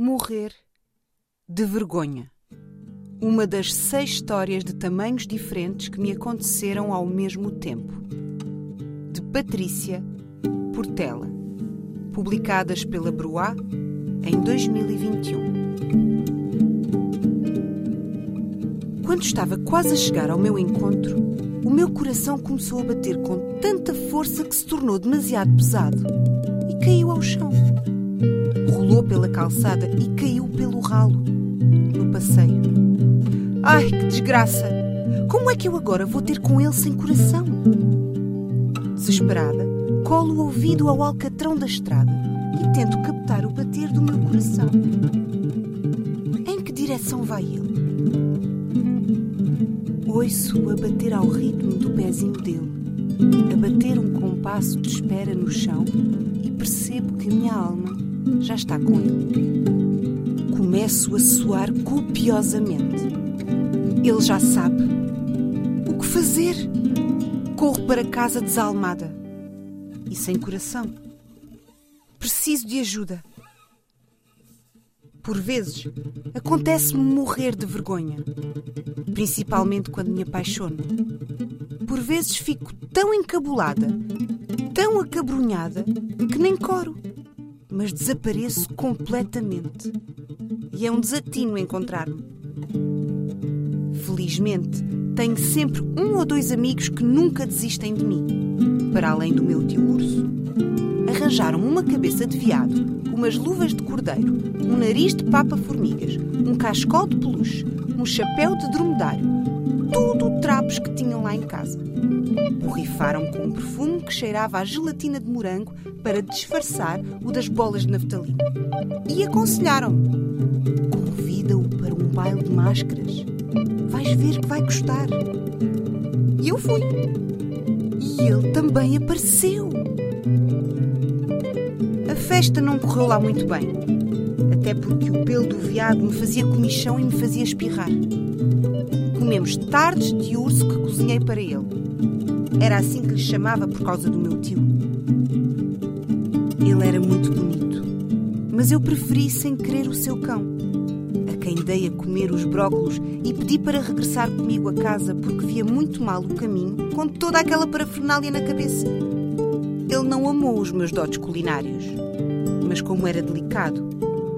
Morrer de vergonha. Uma das seis histórias de tamanhos diferentes que me aconteceram ao mesmo tempo. De Patrícia Portela. Publicadas pela Bruá em 2021. Quando estava quase a chegar ao meu encontro, o meu coração começou a bater com tanta força que se tornou demasiado pesado e caiu ao chão pela calçada e caiu pelo ralo no passeio. Ai, que desgraça! Como é que eu agora vou ter com ele sem coração? Desesperada, colo o ouvido ao alcatrão da estrada e tento captar o bater do meu coração. Em que direção vai ele? Ouço a bater ao ritmo do pezinho dele, a bater um compasso de espera no chão e percebo que a minha alma já está com ele. Começo a suar copiosamente. Ele já sabe. O que fazer? Corro para casa desalmada e sem coração. Preciso de ajuda. Por vezes, acontece-me morrer de vergonha, principalmente quando me apaixono. Por vezes fico tão encabulada, tão acabrunhada, que nem coro mas desapareço completamente. E é um desatino encontrar-me. Felizmente, tenho sempre um ou dois amigos que nunca desistem de mim. Para além do meu tio urso. Arranjaram uma cabeça de veado, umas luvas de cordeiro, um nariz de papa-formigas, um cascol de peluche, um chapéu de dromedário. Que tinham lá em casa. Borrifaram com um perfume que cheirava a gelatina de morango para disfarçar o das bolas de naftalina. E aconselharam-me: convida-o para um baile de máscaras. Vais ver que vai gostar. E eu fui. E ele também apareceu. A festa não correu lá muito bem. Até porque o pelo do veado me fazia comichão e me fazia espirrar. Comemos tardes de urso que cozinhei para ele. Era assim que lhe chamava por causa do meu tio. Ele era muito bonito, mas eu preferi sem querer o seu cão, a quem dei a comer os brócolos e pedi para regressar comigo a casa porque via muito mal o caminho com toda aquela parafernália na cabeça. Ele não amou os meus dotes culinários, mas como era delicado,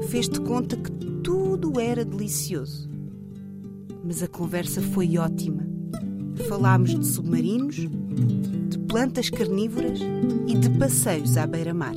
fez de conta que tudo era delicioso. Mas a conversa foi ótima. Falámos de submarinos, de plantas carnívoras e de passeios à beira-mar.